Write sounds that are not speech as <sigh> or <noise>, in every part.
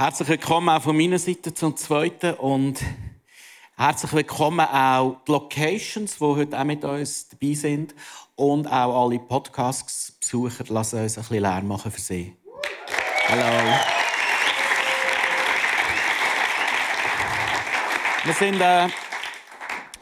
Herzlich willkommen auch von meiner Seite zum Zweiten und herzlich willkommen auch die Locations, die heute auch mit uns dabei sind und auch alle Podcast-Besucher. Lassen uns ein bisschen Lärm machen für sie. Hallo. Wir sind äh,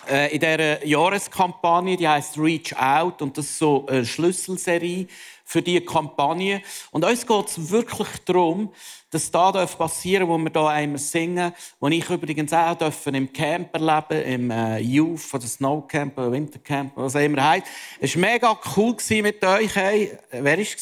äh, in dieser Jahreskampagne, die heißt Reach Out und das ist so eine Schlüsselserie für diese Kampagne. Und uns geht es wirklich darum, dass das passieren darf, wo wir hier einmal singen, wo ich übrigens auch dürfen im Camper leben, im äh, Youth oder Snowcamp oder Wintercamp, was auch immer heißt. Es war mega cool mit euch. Hey, wer war es?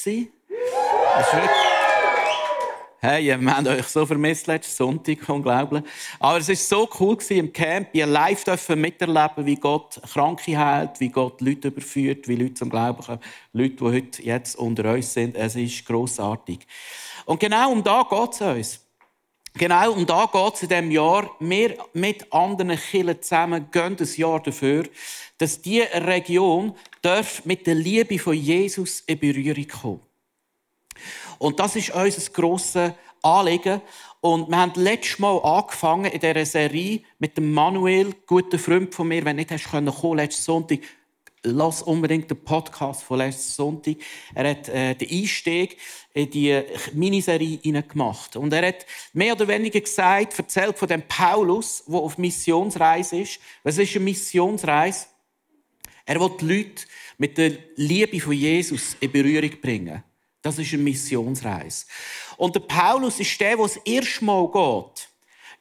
Hey, wir haben euch so vermisst letzten Sonntag, unglaublich. Aber es war so cool im Camp, ihr live dürfen miterleben, wie Gott Kranke heilt, wie Gott Leute überführt, wie Leute zum Glauben kommen, Leute, die heute jetzt unter uns sind. Es ist grossartig. Und genau um da geht es uns. Genau um da geht es in diesem Jahr. Wir mit anderen Kirchen zusammen gehen das Jahr dafür, dass diese Region mit der Liebe von Jesus in Berührung kommen Und das ist unser grosses Anliegen. Und wir haben letztes Mal angefangen in dieser Serie mit dem Manuel, guter Freund von mir. Wenn nicht hast können kommen, letzten Sonntag, lass unbedingt den Podcast von letzten Sonntag. Er hat äh, den Einstieg in die Miniserie gemacht. Und er hat mehr oder weniger gesagt, erzählt von dem Paulus, der auf Missionsreise ist. Was ist eine Missionsreise? Er will die Leute mit der Liebe von Jesus in Berührung bringen. Das ist eine Missionsreise. Und der Paulus ist der, der das erste Mal geht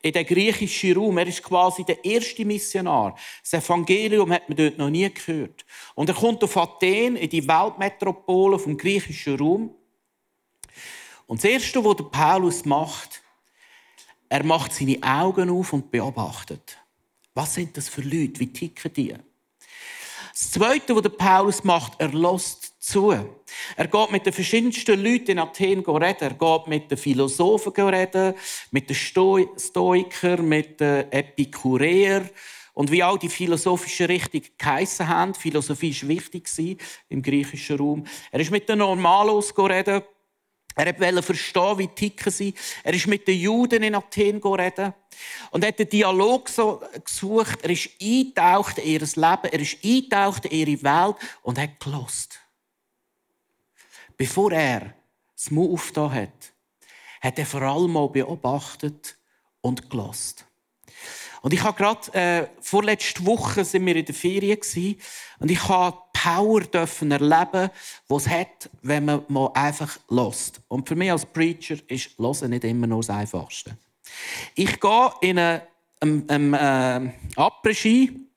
in den griechischen Raum. Er ist quasi der erste Missionar. Das Evangelium hat man dort noch nie gehört. Und er kommt auf Athen, in die Weltmetropole vom griechischen Raum. Und das Erste, was der Paulus macht, er macht seine Augen auf und beobachtet. Was sind das für Leute? Wie ticken die? Das Zweite, was der Paulus macht, er lässt zu. Er geht mit den verschiedensten Leuten in Athen reden. Er geht mit den Philosophen reden, mit den Stoikern, mit den Epikureern. Und wie all die philosophischen Richtungen geheissen haben, Philosophie war wichtig im griechischen Raum. Er ist mit den Normalos reden. Er wollte verstehen, wie ticken sie. Er ist mit den Juden in Athen reden. Und hat den Dialog so gesucht. Er ist eingetaucht in ihr Leben. Er ist eingetaucht in ihre Welt und hat gelost. Bevor er das Mund aufgetan hat, hat er vor allem mal beobachtet und gelost. Und ich habe gerade äh, vorletzte Woche sind wir in der Ferien gewesen, und ich habe Power dürfen erleben, was es hat, wenn man mal einfach lost. Und für mich als Preacher ist Losen nicht immer nur das Einfachste. Ich gehe in ein, ein, ein äh, Après-Ski,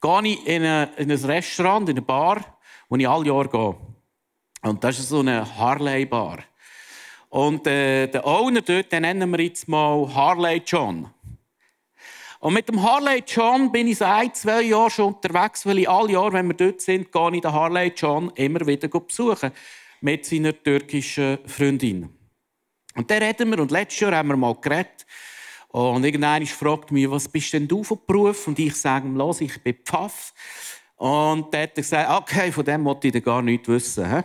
gehe eine, in ein Restaurant, in eine Bar, wo ich alle Jahre gehe. Und das ist so eine Harley-Bar. Und äh, der Owner dort, den nennen wir jetzt mal Harley John. Und mit dem Harley John bin ich seit zwei Jahren schon unterwegs, weil ich alle Jahre, wenn wir dort sind, gehe ich den Harley John immer wieder besuchen. Mit seiner türkischen Freundin. Und der reden wir. Und letztes Jahr haben wir mal geredet. Und irgendeiner fragt mich, was bist denn du von Beruf? Und ich sage ihm, los, ich bin Pfaff. Und der hat gesagt, okay, von dem wollte ich gar nichts wissen. He?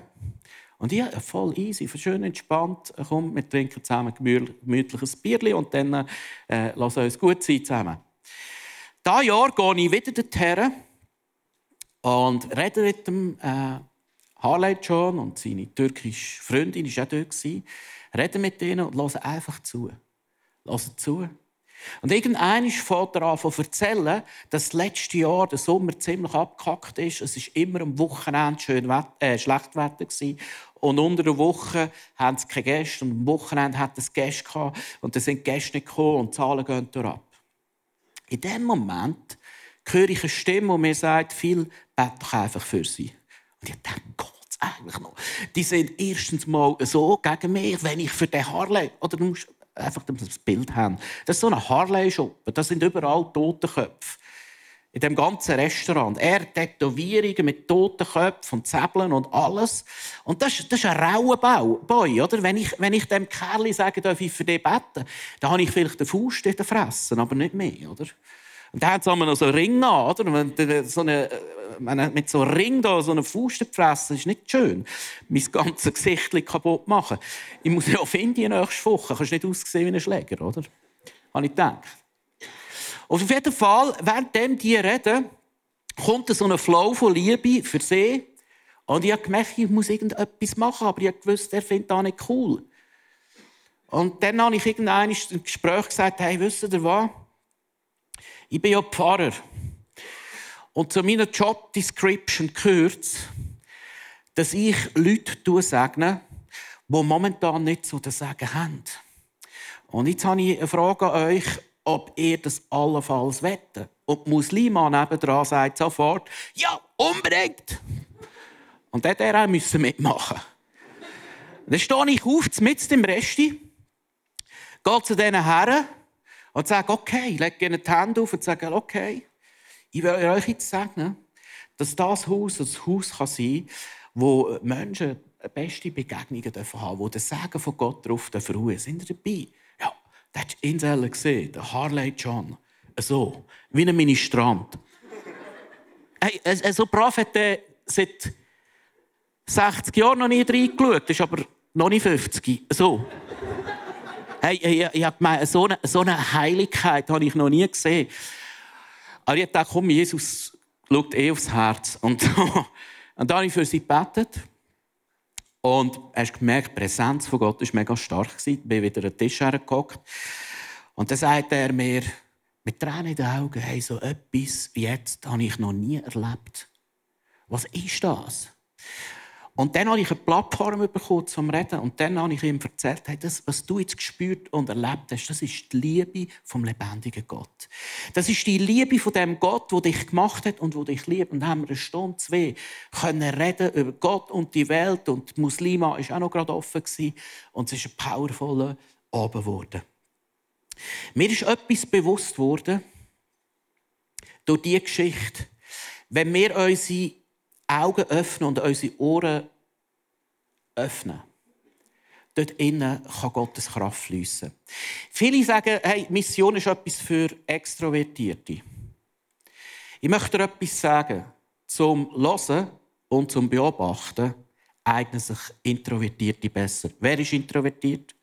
Und ich, voll easy, schön entspannt, komm, wir trinken zusammen gemütliches Bierchen und dann äh, lassen uns gut sein zusammen. Dieses Jahr gehe ich wieder dorthin und rede mit dem äh, Harley John und seine türkische Freundin war auch dort. Rede mit ihnen und höre einfach zu. Höre zu. Und irgendwann fängt er an zu erzählen, dass das letzte Jahr der Sommer ziemlich abgekackt ist. Es war immer am Wochenende schön Wetter, äh, schlecht Wetter. Gewesen. Und unter der Woche haben sie keine Gäste. Und am Wochenende hat es Gäste gehabt. Und dann sind die Gäste nicht gekommen und die Zahlen gehen ab. In dem Moment höre ich eine Stimme, die mir sagt, viel bete doch einfach für sie. Und ich denke, Gott, eigentlich noch? Die sind erstens mal so gegen mich, wenn ich für den Harley, oder du musst einfach das Bild haben. Das ist so eine Harley-Schuppe. Das sind überall tote Köpfe. In dem ganzen Restaurant. Er Tätowierungen mit toten Köpfen und Zäbeln und alles. Und das, das ist ein rauer Boy, oder? Wenn ich, wenn ich dem Kerl sage, darf ich für den beten, dann habe ich vielleicht den Fuß in aber nicht mehr, oder? Und da hat es noch so einen Ring an, oder? Wenn so eine, mit so einem Ring da so eine Faust fressen, ist nicht schön. Mein ganzes Gesicht kaputt machen. Ich muss ja auf Indien nächste Woche. Kannst nicht aussehen wie ein Schläger, oder? Habe ich gedacht. auf jeden Fall, während die reden, kommt so ein Flow von Liebe für sie. Und ich habe gemerkt, ich muss irgendetwas machen, aber ich wusste, er findet das nicht cool. Und dann habe ich irgendwann im Gespräch gesagt, hey, wisst ihr was? Ich bin ja Pfarrer. Und zu meiner Job Description gehört dass ich Leute segne, die momentan nicht so das Sagen haben. Und jetzt habe ich eine Frage an euch, ob ihr das allenfalls wette. Und Muslima nebendran sagt sofort, ja, unbedingt. Und dann der auch mitmachen. Dann stehe ich auf, mit im Resti, gehe zu diesen Herren und sage, okay, lege ihnen die Hände auf und sage, okay, ich will euch jetzt sagen, dass das Haus ein Haus kann sein kann, wo Menschen beste Begegnungen dürfen wo der Segen von Gott drauf ruhen Sind ihr dabei? Ja, das hat Insel gesehen, der Harley John. So, wie ein Ministrant. hey, so brav hat er seit 60 Jahren noch nie reingeschaut, ist aber noch nicht 50. So. Hey, ich, ich gemeint, so eine, so eine Heiligkeit habe ich noch nie gesehen. Aber ich dachte, komm, Jesus schaut eh aufs Herz. Und, <laughs> und dann habe ich für sie gebetet. Und hast gemerkt, die Präsenz von Gott war mega stark. Ich bin wieder an den Tisch hergeguckt. Und dann sagte er mir, mit Tränen in den Augen, hey, so etwas wie jetzt habe ich noch nie erlebt. Was ist das? Und dann habe ich eine Plattform bekommen zum Reden. Und dann habe ich ihm erzählt, hey, das, was du jetzt gespürt und erlebt hast, das ist die Liebe vom lebendigen Gott. Das ist die Liebe von dem Gott, der dich gemacht hat und der dich liebt. Und dann haben wir eine Stunde, zwei können reden über Gott und die Welt. Und die Muslima war auch noch gerade offen. Gewesen. Und es ist ein powervoller Abend geworden. Mir ist etwas bewusst worden durch diese Geschichte. Wenn wir unsere Augen öffnen und unsere Ohren öffnen. Dort innen kann Gottes Kraft fließen. Viele sagen, hey, Mission ist etwas für Extrovertierte. Ich möchte dir etwas sagen. Zum Hören und zum Beobachten eignen sich Introvertierte besser. Wer ist introvertiert?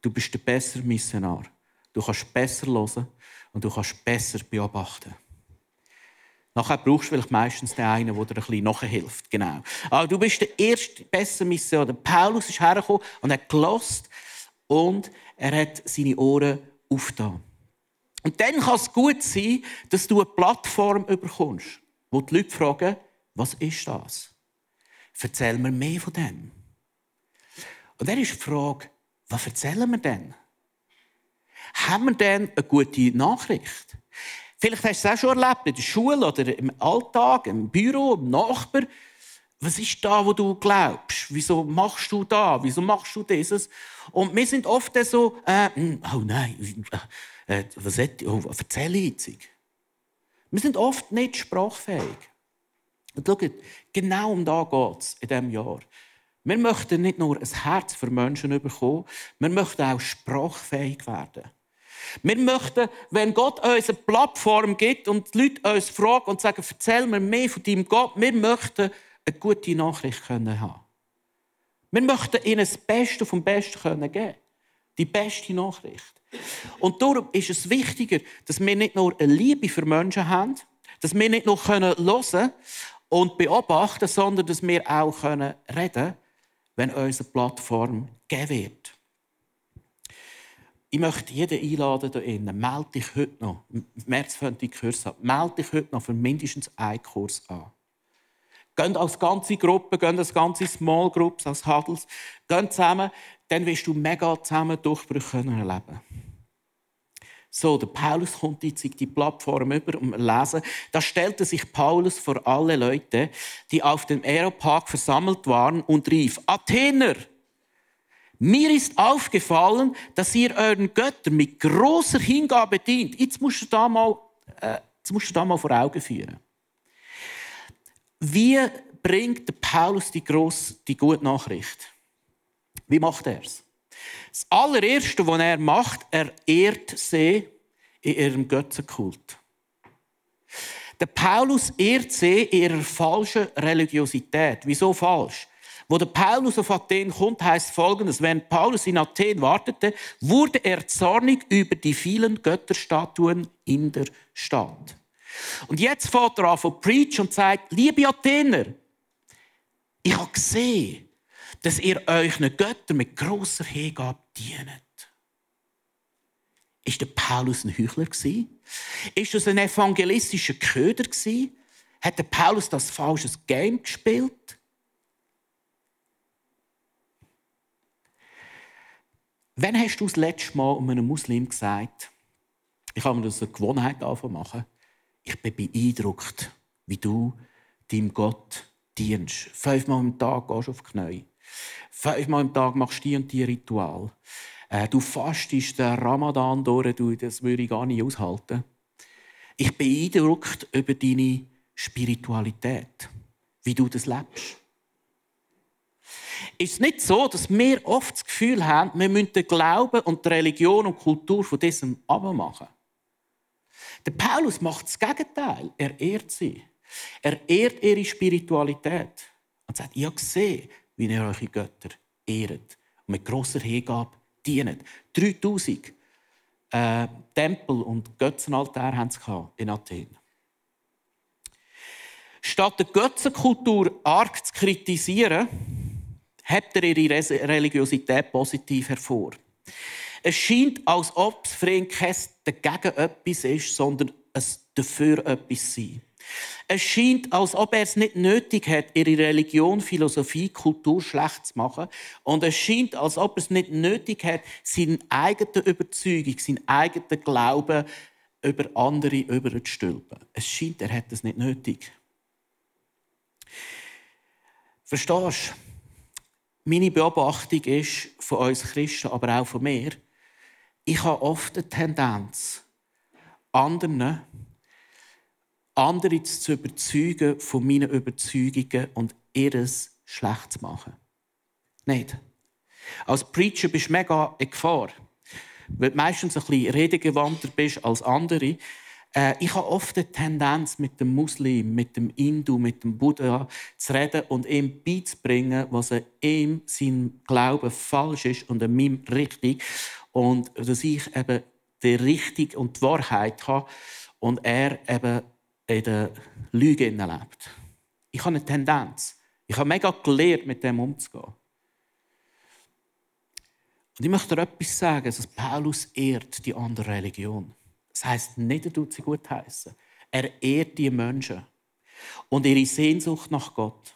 Du bist der bessere Missionar. Du kannst besser hören und du kannst besser beobachten. Nachher brauchst du vielleicht meistens den einen, der dir ein bisschen nachhilft. Genau. Aber du bist der erste beste Mission. Paulus ist hergekommen und hat gelost und er hat seine Ohren aufgetan. Und dann kann es gut sein, dass du eine Plattform bekommst, wo die Leute fragen, was ist das? Erzähl mir mehr von dem. Und dann ist die Frage, was erzählen wir denn? Haben wir denn eine gute Nachricht? Vielleicht hast du es auch schon erlebt, in der Schule oder im Alltag, im Büro, im Nachbar. Was ist da, wo du glaubst? Wieso machst du da? Wieso machst du dieses? Und wir sind oft so, äh, hm, oh nein, äh, was hätte oh, erzähle ich jetzt? Wir sind oft nicht sprachfähig. Und schaut, genau um da geht es in diesem Jahr. Wir möchten nicht nur ein Herz für Menschen bekommen, wir möchten auch sprachfähig werden. Wir möchten, wenn Gott uns eine Plattform gibt und die Leute uns fragen und sagen, erzähl mir mehr von deinem Gott, wir möchten eine gute Nachricht haben. Wir möchten ihnen das Beste vom Besten geben. Die beste Nachricht. Und darum ist es wichtiger, dass wir nicht nur eine Liebe für Menschen haben, dass wir nicht nur hören können und beobachten, sondern dass wir auch reden können, wenn unsere Plattform gegeben wird. Ich möchte jeden einladen hier innen. Melde dich heute noch. Im März fängt die Kurs an. Melde dich heute noch für mindestens einen Kurs an. Geht als ganze Gruppe, geht als ganze Small Groups, als Huddles. Geht zusammen, dann wirst du mega zusammen Durchbrüche erleben so, der Paulus kommt jetzt in die Plattform über und wir lesen, da stellte sich Paulus vor alle Leute, die auf dem Aeropark versammelt waren und rief, Athener, mir ist aufgefallen, dass ihr euren Göttern mit großer Hingabe dient. Jetzt musst du da mal, äh, jetzt musst du da mal vor Augen führen. Wie bringt Paulus die, grosse, die gute Nachricht? Wie macht er es? Das allererste, was er macht, er ehrt sie in ihrem Götzenkult. Der Paulus ehrt sie in ihrer falschen Religiosität. Wieso falsch? Wo der Paulus auf Athen kommt, heißt Folgendes: Wenn Paulus in Athen wartete, wurde er zornig über die vielen Götterstatuen in der Stadt. Und jetzt fährt er an von Preach und sagt: Liebe Athener, ich habe gesehen, dass ihr euch einen Götter mit großer Hingabe dient. Ist der Paulus ein Heuchler Ist das ein evangelistischer Köder Hat der Paulus das falsches Game gespielt? Wann hast du das letzte Mal einen Muslim gesagt, ich habe mir das eine Gewohnheit machen, ich bin beeindruckt, wie du deinem Gott dienst. Fünfmal am Tag gehst du auf die Knie. Fünfmal am Tag machst du die und die Ritual. Äh, du fastest den Ramadan durch, du, das würde ich gar nicht aushalten. Ich bin beeindruckt über deine Spiritualität, wie du das lebst. Ist es nicht so, dass wir oft das Gefühl haben, wir müssen den Glauben und die Religion und die Kultur von diesem abmachen? Der Paulus macht das Gegenteil. Er ehrt sie. Er ehrt ihre Spiritualität und sagt, ich habe gesehen, wie ihr eure Götter ehrt und mit grosser Hingabe dient. 3000 äh, Tempel und Götzenaltäre haben sie in Athen. Statt der Götzenkultur arg zu kritisieren, hebt er ihre Religiosität positiv hervor. Es scheint, als ob ihn kein dagegen etwas ist, sondern es dafür etwas sein. Es scheint, als ob er es nicht nötig hat, ihre Religion, Philosophie, Kultur schlecht zu machen. Und es scheint, als ob er es nicht nötig hat, seine eigene Überzeugung, seinen eigenen Glauben über andere überzustülpen. Es scheint, er hat es nicht nötig. Verstehst du? Meine Beobachtung ist von uns Christen, aber auch von mir, ich habe oft eine Tendenz, anderen andere zu überzeugen von meinen Überzeugungen und ihres schlecht zu machen. Nicht. Als Preacher bist du mega in Gefahr, weil du meistens ein bisschen redegewandter bist als andere. Äh, ich habe oft eine Tendenz, mit dem Muslim, mit dem Hindu, mit dem Buddha zu reden und ihm beizubringen, was ihm sein Glaube falsch ist und an meinem richtig. Und dass ich eben die Richtung und die Wahrheit habe und er eben in der Lüge lebt. Ich habe eine Tendenz. Ich habe mega gelernt, mit dem umzugehen. Und ich möchte dir etwas sagen, dass Paulus ehrt die andere Religion. Das heißt nicht, er tut sie gut heißen. Er ehrt die Menschen und ihre Sehnsucht nach Gott.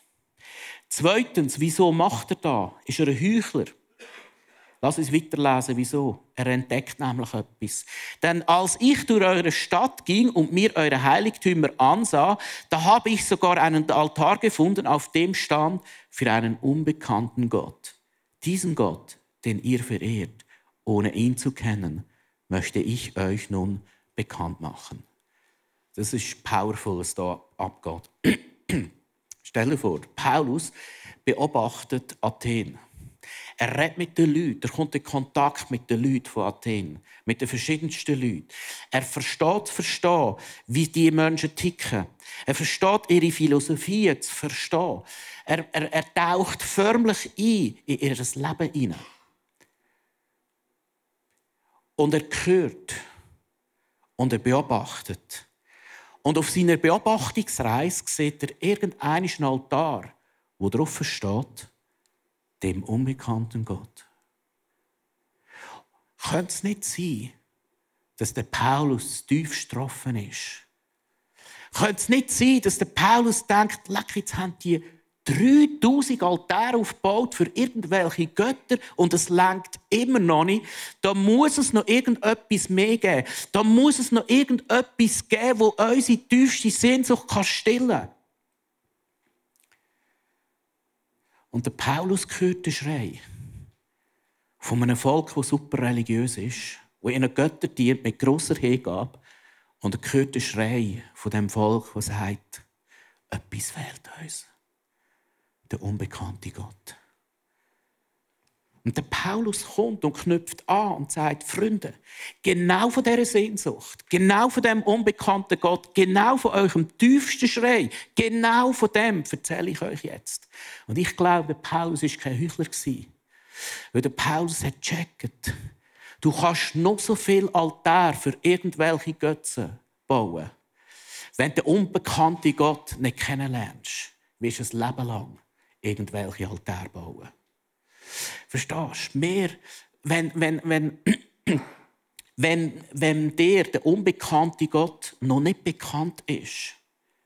Zweitens, wieso macht er da? Ist er ein Heuchler? Lass uns weiterlesen, wieso. Er entdeckt nämlich etwas. Denn als ich durch eure Stadt ging und mir eure Heiligtümer ansah, da habe ich sogar einen Altar gefunden, auf dem stand für einen unbekannten Gott. Diesen Gott, den ihr verehrt, ohne ihn zu kennen, möchte ich euch nun bekannt machen. Das ist powerful, was da abgeht. <clears throat> Stell dir vor, Paulus beobachtet Athen. Er redet mit den Leuten, er kommt in Kontakt mit den Leuten von Athen, mit den verschiedensten Leuten. Er versteht, verstehen, wie die Menschen ticken. Er versteht ihre Philosophie zu verstehen. Er, er, er taucht förmlich ein in ihr Leben hinein. Und er hört und er beobachtet. Und auf seiner Beobachtungsreise sieht er irgendeinen Altar, wo drauf steht, dem unbekannten Gott. Könnte es nicht sein, dass der Paulus tief getroffen ist? Könnte es nicht sein, dass der Paulus denkt, leck, jetzt haben die 3000 Altäre aufgebaut für irgendwelche Götter und es lenkt immer noch nicht. Da muss es noch irgendetwas mehr geben. Da muss es noch irgendetwas geben, wo unsere tiefste Sehnsucht stillen kann. Und der Paulus hört den Schrei von einem Volk, das super religiös ist, das ihnen Götter dient mit grosser Hingabe. Und er hört den Schrei von dem Volk, das sagt, etwas fehlt uns der unbekannte Gott. Und der Paulus kommt und knüpft an und sagt, Freunde, genau von dieser Sehnsucht, genau von dem unbekannten Gott, genau von eurem tiefsten Schrei, genau von dem erzähle ich euch jetzt. Und ich glaube, der Paulus war kein Heuchler. Weil der Paulus hat gecheckt, du kannst noch so viel Altar für irgendwelche Götzen bauen. Wenn du den unbekannten Gott nicht kennenlernst, wirst du es Leben lang irgendwelche Altäre bauen. Verstehst du? Mehr, wenn, wenn, wenn, <clears throat> wenn, wenn dir der unbekannte Gott noch nicht bekannt ist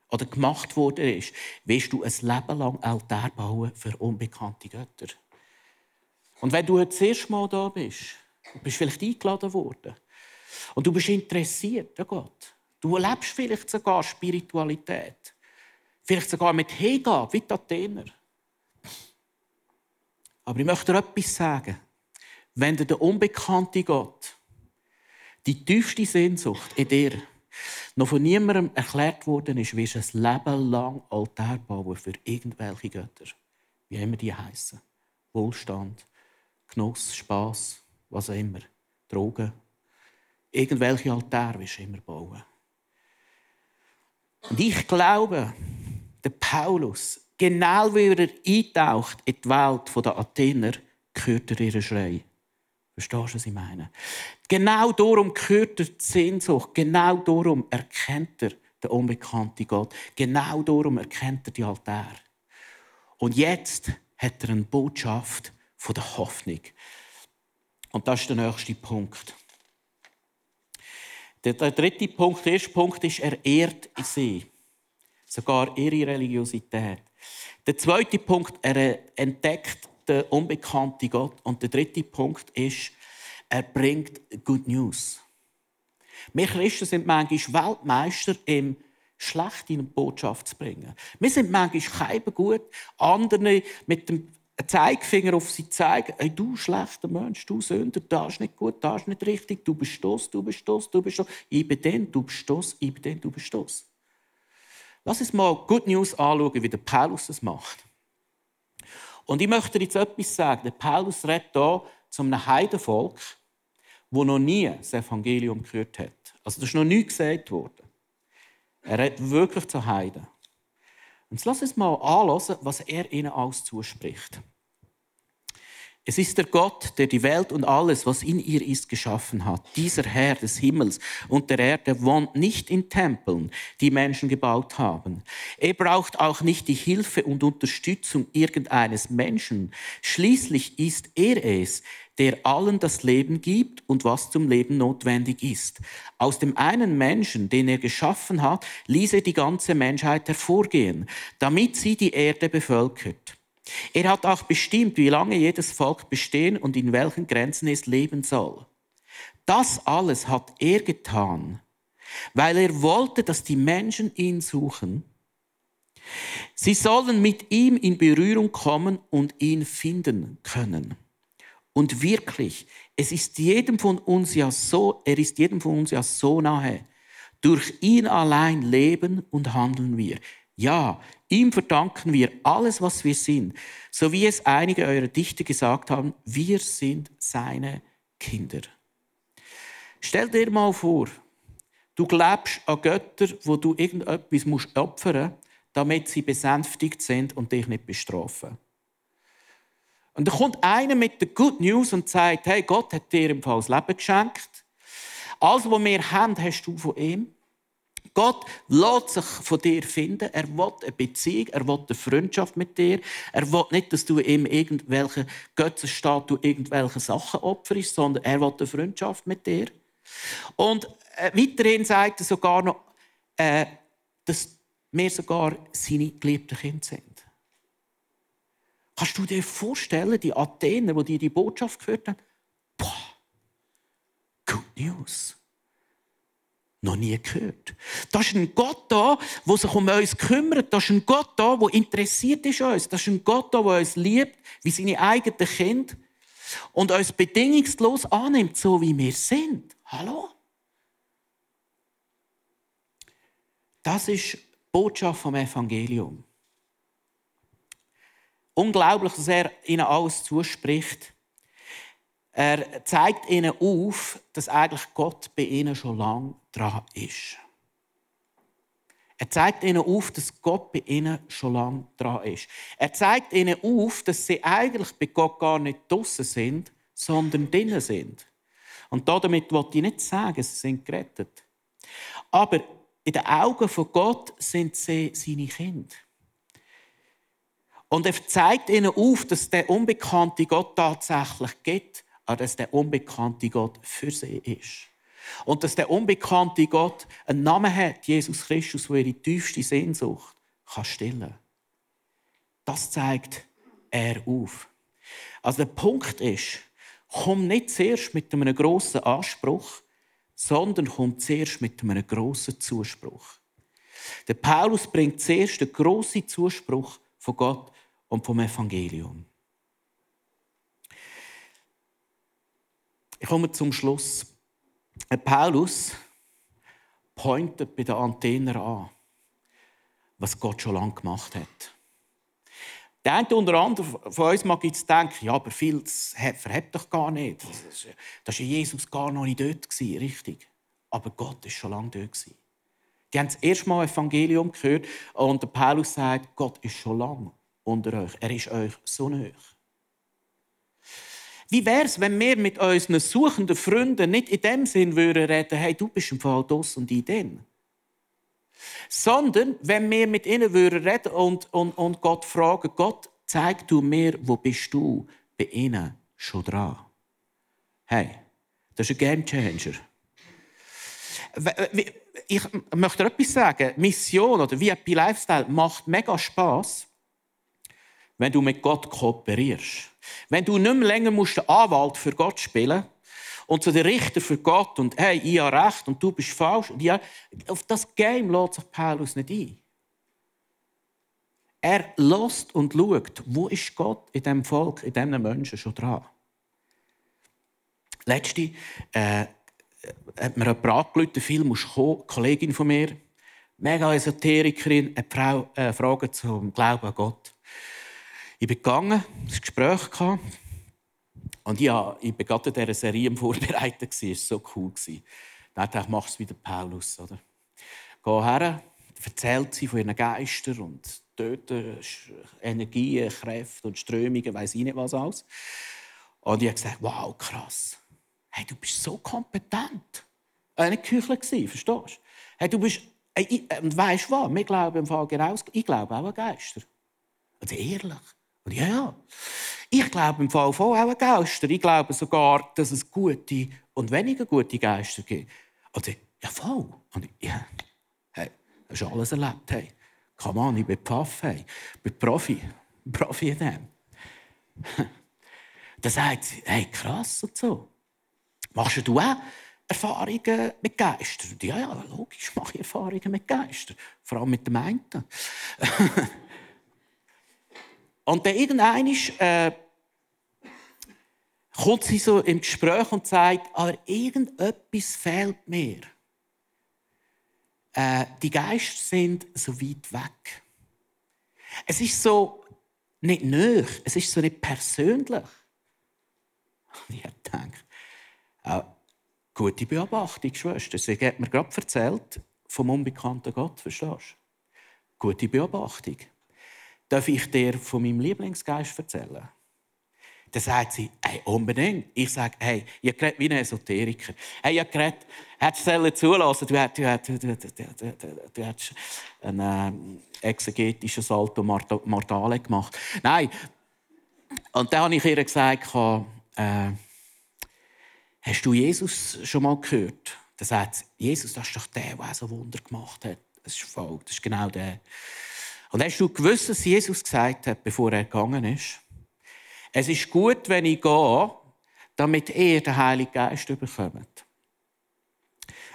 oder gemacht worden ist, wirst du ein Leben lang Altar bauen für unbekannte Götter. Und wenn du jetzt das erste Mal da bist, du bist vielleicht eingeladen worden und du bist interessiert an Gott, du erlebst vielleicht sogar Spiritualität, vielleicht sogar mit Hingabe, wie die Athener. Aber ich möchte dir etwas sagen. Wenn dir der unbekannte Gott, die tiefste Sehnsucht in dir, noch von niemandem erklärt worden ist, wirst du ein Leben lang Altar bauen für irgendwelche Götter. Wie immer die heißen. Wohlstand, Genuss, Spass, was auch immer. Drogen. Irgendwelche Altäre wirst du immer bauen. Und ich glaube, der Paulus Genau wie er eintaucht in die Welt der Athener, hört er ihren Schrei. Verstehst du, was ich meine? Genau darum hört er die Sehnsucht. Genau darum erkennt er den unbekannten Gott. Genau darum erkennt er die Altäre. Und jetzt hat er eine Botschaft von der Hoffnung. Und das ist der nächste Punkt. Der, dritte Punkt, der erste Punkt ist, er ehrt sie. Sogar ihre Religiosität. Der zweite Punkt, er entdeckt den unbekannten Gott. Und der dritte Punkt ist, er bringt Good News. Wir Christen sind manchmal Weltmeister im schlecht in eine Botschaft zu bringen. Wir sind manchmal keinem gut, andere mit dem Zeigefinger auf sie zeigen, hey, du schlechter Mensch, du Sünder, das ist nicht gut, das ist nicht richtig, du bist das, du bist das, du bist das, ich bin den, du bist das, ich bin den, du bist das. Lass uns mal Good News anschauen, wie der Paulus das macht. Und ich möchte jetzt etwas sagen. Der Paulus redet hier zu einem Heidenvolk, wo noch nie das Evangelium gehört hat. Also das ist noch nie gesagt worden. Er redet wirklich zu Heiden. Und jetzt lass uns mal anschauen, was er ihnen alles zuspricht. Es ist der Gott, der die Welt und alles, was in ihr ist, geschaffen hat. Dieser Herr des Himmels und der Erde wohnt nicht in Tempeln, die Menschen gebaut haben. Er braucht auch nicht die Hilfe und Unterstützung irgendeines Menschen. Schließlich ist er es, der allen das Leben gibt und was zum Leben notwendig ist. Aus dem einen Menschen, den er geschaffen hat, ließ er die ganze Menschheit hervorgehen, damit sie die Erde bevölkert. Er hat auch bestimmt, wie lange jedes Volk bestehen und in welchen Grenzen es leben soll. Das alles hat er getan, weil er wollte, dass die Menschen ihn suchen. Sie sollen mit ihm in Berührung kommen und ihn finden können. Und wirklich, es ist jedem von uns ja so, er ist jedem von uns ja so nahe. Durch ihn allein leben und handeln wir. Ja, ihm verdanken wir alles, was wir sind, so wie es einige eurer Dichter gesagt haben, wir sind seine Kinder. Stell dir mal vor, du glaubst an Götter, wo du irgendetwas musst opfern musst, damit sie besänftigt sind und dich nicht bestrafen. Und da kommt einer mit der Good News und sagt, hey, Gott hat dir im Fall das Leben geschenkt. Alles, was wir haben, hast du von ihm. Gott lässt sich von dir finden. Er will eine Beziehung, er will eine Freundschaft mit dir. Er will nicht, dass du ihm irgendwelche Götzenstatue, irgendwelche Sachen opferst, sondern er will eine Freundschaft mit dir. Und äh, weiterhin sagt er sogar noch, äh, dass wir sogar seine geliebten Kinder sind. Kannst du dir vorstellen, die Athener, die dir die Botschaft gehört haben? Boah, good news noch nie gehört. Da ist ein Gott da, der sich um uns kümmert. Da ist ein Gott da, der interessiert ist uns. Da ist ein Gott da, der uns liebt, wie seine eigenen Kinder. Und uns bedingungslos annimmt, so wie wir sind. Hallo? Das ist die Botschaft vom Evangelium. Unglaublich, dass er ihnen alles zuspricht. Er zeigt ihnen auf, dass eigentlich Gott bei ihnen schon lange dran ist. Er zeigt ihnen auf, dass Gott bei ihnen schon lange dran ist. Er zeigt ihnen auf, dass sie eigentlich bei Gott gar nicht draußen sind, sondern drinnen sind. Und damit wollte ich nicht sagen, sie sind gerettet. Aber in den Augen von Gott sind sie seine Kinder. Und er zeigt ihnen auf, dass der unbekannte Gott tatsächlich gibt aber dass der unbekannte Gott für sie ist. Und dass der unbekannte Gott einen Namen hat, Jesus Christus, der ihre tiefste Sehnsucht kann stillen Das zeigt er auf. Also der Punkt ist, komm nicht zuerst mit einem grossen Anspruch, sondern komm zuerst mit einem grossen Zuspruch. Der Paulus bringt zuerst den grossen Zuspruch von Gott und vom Evangelium. Ich komme zum Schluss. Paulus pointet bei den Antennen an, was Gott schon lange gemacht hat. Der eine unter anderem von uns mag jetzt denken, ja, aber viel verhebt doch gar nicht. Da war Jesus gar noch nicht dort, richtig. Aber Gott ist schon lange dort. Die haben das erste Mal Evangelium gehört und Paulus sagt, Gott ist schon lange unter euch. Er ist euch so nahe. Wie wäre es, wenn wir mit unseren suchenden Freunden nicht in dem Sinn würden reden, hey, du bist im Fall das und ich den? Sondern wenn wir mit ihnen würden reden und, und, und Gott fragen, Gott, zeig du mir, wo bist du bei ihnen schon dran? Hey, das ist ein Game Changer. Ich möchte etwas sagen. Mission oder VIP Lifestyle macht mega Spaß, wenn du mit Gott kooperierst. Wenn du nicht mehr länger musst den Anwalt für Gott spielen und zu den Richter für Gott und hey, ich habe recht und du bist falsch. Und ja, auf das Game lädt sich Paulus nicht ein. Er lässt und schaut, wo ist Gott in diesem Volk, in diesen Menschen schon dran. Letzte äh, hat mir jemand angerufen, Film muss kommen, eine Kollegin von mir, mega Esoterikerin, eine Frau, äh, Frage zum Glauben an Gott. Ich bin gegangen, ein Gespräch gehabt. Und ja, ich war gerade in dieser Serie am Vorbereiten. Es war so cool. Dann dachte ich, mach es wie der Paulus. Oder? Geh her, erzählt sie von ihren Geistern und töten Energien, Kräfte und Strömungen, weiß ich nicht was alles. Und ich habe gesagt, wow, krass. Hey, du bist so kompetent. Äh, nicht Küchler verstehst du? Hey, du bist, hey, und weißt du was? Wir glauben im Fall genau, ich glaube auch an Geister. Also ehrlich. Und ja, ja. Ich glaube im Fall von auch an Geister. Ich glaube sogar, dass es gute und weniger gute Geister gibt. Und ich, ja, voll. Und ich, ja, hey, hast du alles erlebt. Hey. Come on, ich bin Pfaff, hey. ich bin Profi. <laughs> Profi in dem. <laughs> Dann sagt sie, hey, krass und so. Machst du auch Erfahrungen mit Geistern? Ja, ja, logisch mache ich Erfahrungen mit Geistern. Vor allem mit dem einen. <laughs> Und dann irgendwann äh, kommt sie so im Gespräch und sagt, aber irgendetwas fehlt mir. Äh, die Geister sind so weit weg. Es ist so nicht nöch, es ist so nicht persönlich. Und <laughs> ich gedacht, äh, gute Beobachtung, Schwester. Sie hat mir gerade erzählt vom unbekannten Gott, verstehst du? Gute Beobachtung. Darf ich dir von meinem Lieblingsgeist erzählen? Dann sagt sie, hey, unbedingt. Ich sage, hey, ihr redet wie ein Esoteriker. Hey, ihr redet, hättest du zulassen, du, hättest ein äh, exegetisches Salto Mortale gemacht. Nein. Und dann habe ich ihr gesagt, äh, hast du Jesus schon mal gehört? Dann sagt sie, Jesus, das ist doch der, der so Wunder gemacht hat. Das ist voll, das ist genau der. Und hast du gewusst, was Jesus gesagt hat, bevor er gegangen ist? Es ist gut, wenn ich gehe, damit ihr den Heiligen Geist bekommt.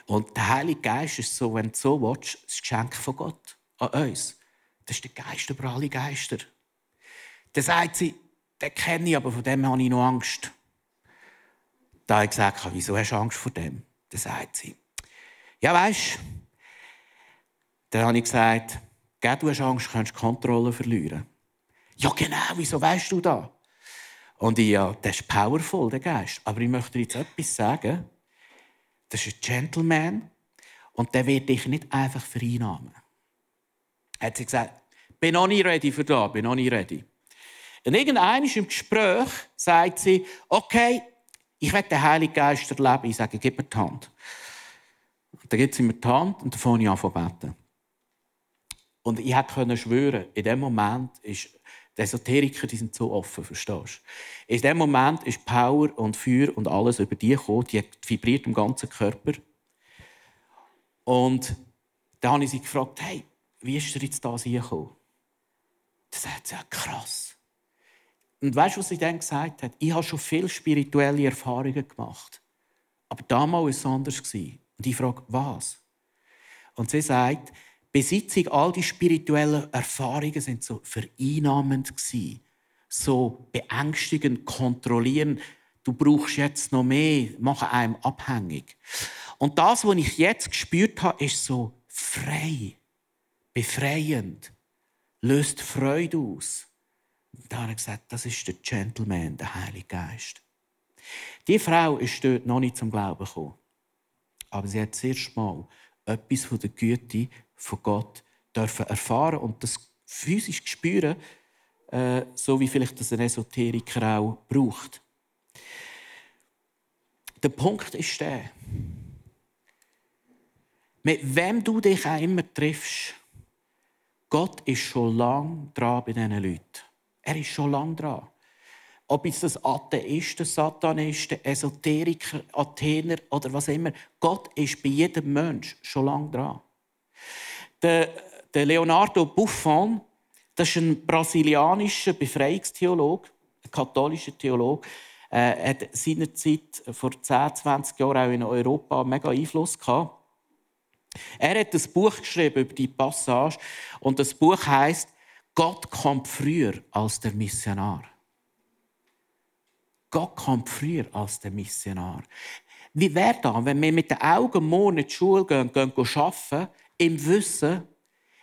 Und der Heilige Geist ist so, wenn du so willst, das Geschenk von Gott an uns. Das ist der Geist über alle Geister. Dann sagt sie, den kenne ich, aber von dem habe ich noch Angst. Da habe ich gesagt, wieso hast du Angst vor dem? Dann sagt sie, ja, du, dann habe ich gesagt, Gell, du hast Angst, du die Kontrolle verlieren. Ja, genau, wieso weißt du das? Und ich, ja, das ist powerful, der Geist. Aber ich möchte dir jetzt etwas sagen. Das ist ein Gentleman und der wird dich nicht einfach vereinnahmen. Hat sie gesagt, bin noch nicht ready für das, bin noch nicht ready. Und irgendwann im Gespräch sagt sie, okay, ich will den Heiligen Geist erleben. Ich sage, gib mir die Hand. Und dann gibt sie mir die Hand und dann fange ich an zu beten. Und ich konnte schwören, in dem Moment ist die Esoteriker, die sind so offen, verstehst du? In dem Moment ist Power und Feuer und alles über die gekommen, die vibriert im ganzen Körper. Und dann habe ich sie gefragt, hey, wie ist er jetzt da hingekommen? Das sagt sie, ja, krass. Und weißt du, was sie dann gesagt hat? Ich habe schon viele spirituelle Erfahrungen gemacht. Aber damals war es anders. Und ich frage, was? Und sie sagt, Besitzung, all die spirituellen Erfahrungen sind so vereinnahmend so beängstigend, kontrollierend. Du brauchst jetzt noch mehr, machen einem abhängig. Und das, was ich jetzt gespürt habe, ist so frei, befreiend, löst Freude aus. Und da habe ich gesagt, das ist der Gentleman, der Heilige Geist. Die Frau ist dort noch nicht zum Glauben gekommen. Aber sie hat das erste Mal etwas von der Güte von Gott dürfen erfahren und das physisch spüren, äh, so wie vielleicht das ein Esoteriker auch braucht. Der Punkt ist der, mit wem du dich auch immer triffst, Gott ist schon lange dran bei diesen Leuten. Er ist schon lange dran. Ob es das Atheisten, Satanisten, Esoteriker, Athener oder was immer, Gott ist bei jedem Mensch schon lange dran. Der, der Leonardo Buffon, das ist ein brasilianischer Befreiungstheologe, ein katholischer Theologe. Er hat seinerzeit vor 10, 20 Jahren auch in Europa mega Einfluss gehabt. Er hat ein Buch geschrieben über die Passage und das Buch heißt Gott kommt früher als der Missionar. Gott kommt früher als der Missionar. Wie wäre das, wenn wir mit den Augen morgen in die Schule gehen, gehen arbeiten, im Wissen,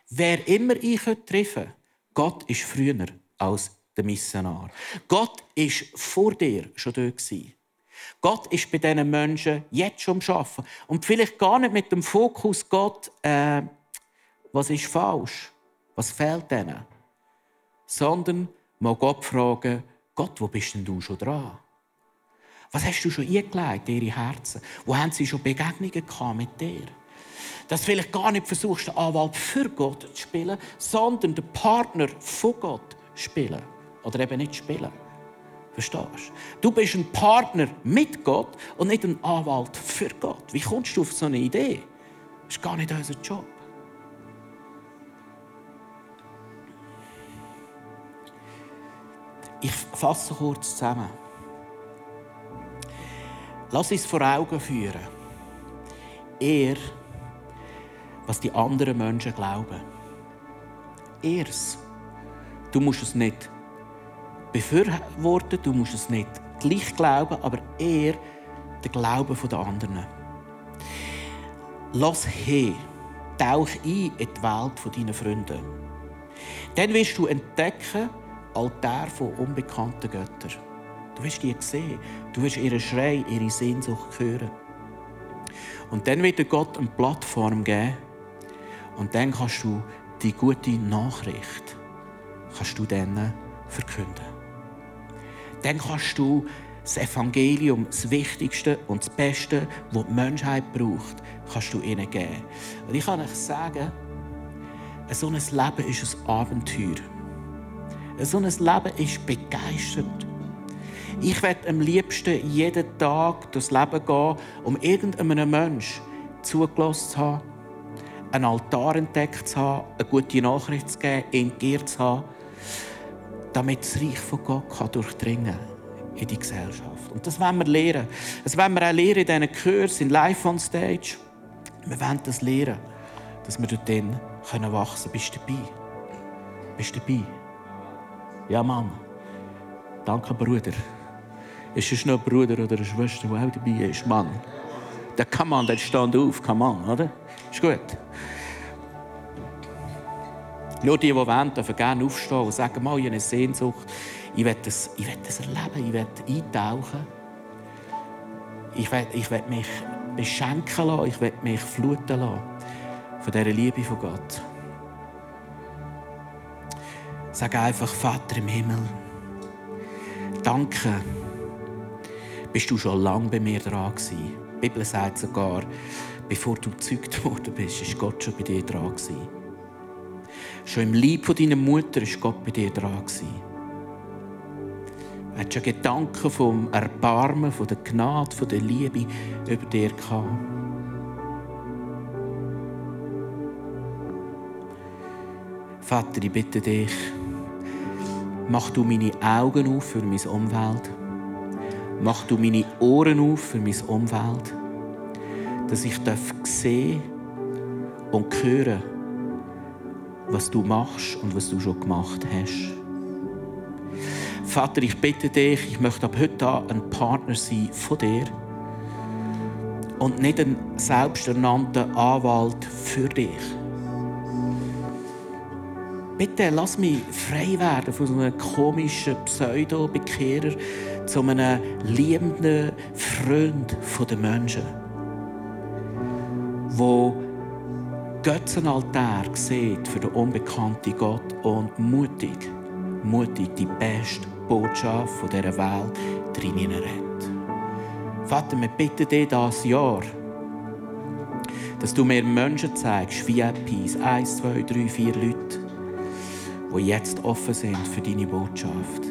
wer immer ich treffen könnte, Gott ist früher als der Missionar. Gott ist vor dir schon dort Gott ist bei diesen Menschen jetzt schon am Arbeiten. Und vielleicht gar nicht mit dem Fokus Gott, äh, was ist falsch, was fehlt denen, sondern mal Gott fragen, Gott, wo bist denn du schon dran? Was hast du schon eingelegt in ihre Herzen? Wo haben sie schon Begegnungen mit dir? Dass du vielleicht gar nicht versuchst, den Anwalt für Gott zu spielen, sondern den Partner von Gott spielen. Oder eben nicht spielen. Verstehst du? Du bist ein Partner mit Gott und nicht ein Anwalt für Gott. Wie kommst du auf so eine Idee? Das ist gar nicht unser Job. Ich fasse kurz zusammen. Lass uns vor Augen führen. Er was die anderen Menschen glauben. Erst. Du musst es nicht befürworten, du musst es nicht gleich glauben, aber er den Glauben der anderen. Lass hin, tauch ein in die Welt deiner Freunde. Dann wirst du entdecken, Altar von unbekannten Göttern. Du wirst die sehen. Du wirst ihren Schrei, ihre Sehnsucht hören. Und dann wird Gott eine Plattform geben, und dann kannst du die gute Nachricht kannst du denen verkünden. dann kannst du das Evangelium, das Wichtigste und das Beste, was die Menschheit braucht, kannst du ihnen geben. Und ich kann euch sagen, so ein Leben ist ein Abenteuer. So ein Leben ist begeisternd. Ich werde am liebsten jeden Tag durchs Leben gehen, um irgendeinem Menschen zugelassen zu haben, einen Altar entdeckt zu haben, eine gute Nachricht zu geben, ihn geehrt zu haben, damit das Reich von Gott durchdringen kann in die Gesellschaft. Und das wollen wir lernen. Das wollen wir auch lernen in diesen Kursen, in Live on Stage. Wir wollen das lernen, dass wir dort wachsen können. Bist du dabei? Bist du dabei? Ja, Mann. Danke, Bruder. Ist es noch ein Bruder oder eine Schwester, die auch dabei ist? Mann. Der kann man, der stand auf, kann man, oder? Ist gut. Nur die, die wollen, dürfen gerne aufstehen und sagen, mal, ich habe eine Sehnsucht. Ich will das, ich will das erleben, ich will eintauchen. Ich will, ich will mich beschenken lassen, ich will mich fluten lassen von dieser Liebe von Gott. Sag einfach, Vater im Himmel, danke, bist du schon lange bei mir dran gewesen. Die Bibel sagt sogar, bevor du gezeugt <laughs> worden bist, ist Gott schon bei dir dran. Schon im Leib deiner Mutter ist Gott bei dir dran. Er hat schon Gedanken vom Erbarmen, von der Gnade, von der Liebe über dir gehabt. Vater, ich bitte dich, mach du meine Augen auf für mein Umfeld. Mach du meine Ohren auf für mein Umfeld. Dass ich sehen und hören was du machst und was du schon gemacht hast. Vater, ich bitte dich, ich möchte ab heute ein Partner sein von dir und nicht ein selbsternannter Anwalt für dich. Bitte lass mich frei werden von so einem komischen Pseudo-Bekehrer zu einem liebenden Freund der Menschen, wo Götzenaltar sieht für den unbekannten Gott und mutig, mutig die beste Botschaft dieser Welt drinnen rennt. Vater, wir bitten dich das Jahr, dass du mir Menschen zeigst, etwas, eins, zwei, drei, vier Leute, die jetzt offen sind für deine Botschaft.